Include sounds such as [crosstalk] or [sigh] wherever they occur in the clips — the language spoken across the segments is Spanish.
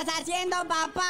estás haciendo, papá?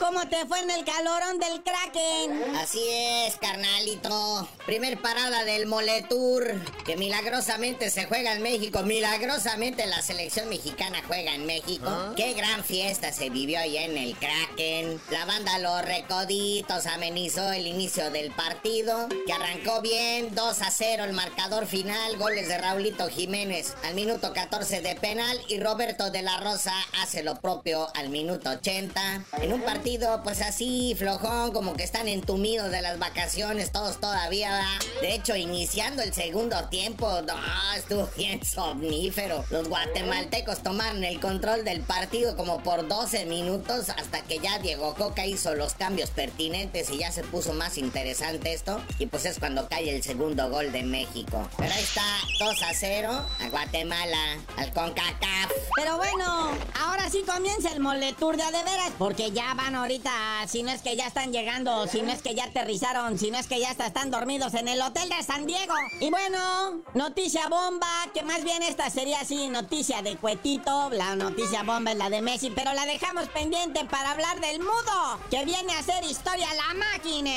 ¿Cómo te fue en el calorón del Kraken? Así es, carnalito. Primer parada del Moletour, que milagrosamente se juega en México. Milagrosamente la selección mexicana juega en México. ¿Ah? Qué gran fiesta se vivió ahí en el Kraken. La banda Los Recoditos amenizó el inicio del partido, que arrancó bien, 2 a 0 el marcador final, goles de Raulito Jiménez al minuto 14 de penal y Roberto de la Rosa hace lo propio al minuto 80. En un partido pues así flojón, como que están entumidos de las vacaciones todos todavía. De hecho, iniciando el segundo tiempo, no, estuvo [laughs] bien somnífero. Los guatemaltecos tomaron el control del partido como por 12 minutos hasta que ya Diego Coca hizo los cambios pertinentes y ya se puso más interesante esto. Y pues es cuando cae el segundo gol de México. Pero ahí está 2 a 0 a Guatemala, al CONCACAF. Pero bueno, ahora sí comienza el veras, porque ya van ahorita, si no es que ya están llegando, si no es que ya aterrizaron, si no es que ya están dormidos en el hotel de San Diego. Y bueno, noticia bomba, que más bien esta sería así, noticia de cuetito, la noticia bomba es la de Messi, pero la dejamos pendiente para hablar del mudo, que viene a hacer historia la máquina.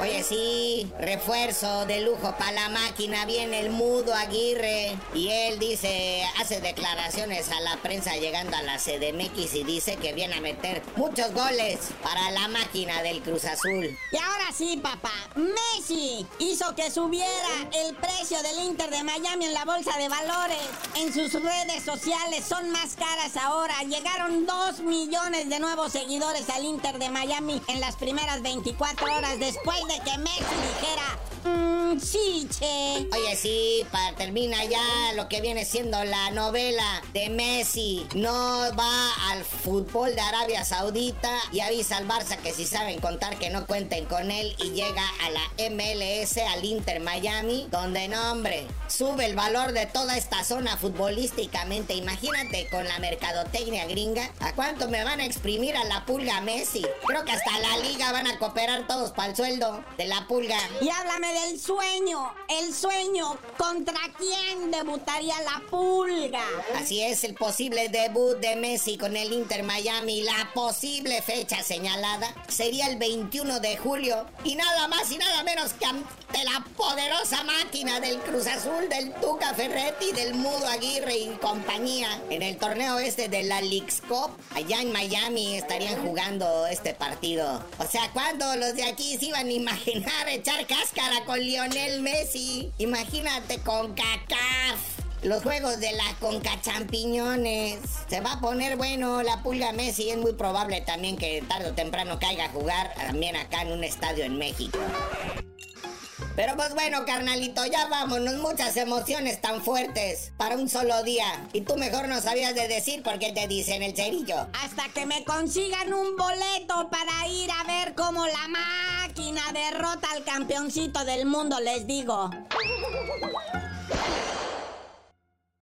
Oye, sí, refuerzo de lujo para la máquina, viene el mudo Aguirre, y él dice, hace declaraciones a la prensa llegando a la CDMX y dice que viene a meter muchos goles para la máquina del Cruz Azul. Y ahora sí, papá, Messi hizo que subiera el precio del Inter de Miami en la bolsa de valores. En sus redes sociales son más caras ahora. Llegaron 2 millones de nuevos seguidores al Inter de Miami en las primeras 24 horas después de que Messi dijera Mmm, sí, che. Oye, sí, para termina ya lo que viene siendo la novela de Messi. No va al fútbol de Arabia Saudita y avisa al Barça que si saben contar que no cuenten con él y llega a la MLS, al Inter Miami, donde no, hombre, sube el valor de toda esta zona futbolísticamente. Imagínate con la mercadotecnia gringa, ¿a cuánto me van a exprimir a la pulga Messi? Creo que hasta la liga van a cooperar todos para el sueldo de la pulga. Y háblame del sueño, el sueño. ¿Contra quién debutaría la pulga? Así es, el posible debut de Messi con el Inter Miami. La posible fecha señalada sería el 21 de julio. Y nada más y nada menos que ante la poderosa máquina del Cruz Azul, del Tuca Ferretti, del Mudo Aguirre y compañía. En el torneo este de la Leagues Cup, allá en Miami estarían jugando este partido. O sea, cuando los de aquí se iban a imaginar echar cáscara con Lionel Messi. Imagínate con CACAF. Los juegos de la Conca Champiñones. Se va a poner bueno la pulga Messi. Es muy probable también que tarde o temprano caiga a jugar también acá en un estadio en México. Pero pues bueno, carnalito, ya vámonos. Muchas emociones tan fuertes para un solo día. Y tú mejor no sabías de decir por qué te dicen el cerillo. Hasta que me consigan un boleto para ir a ver cómo la máquina derrota al campeoncito del mundo, les digo.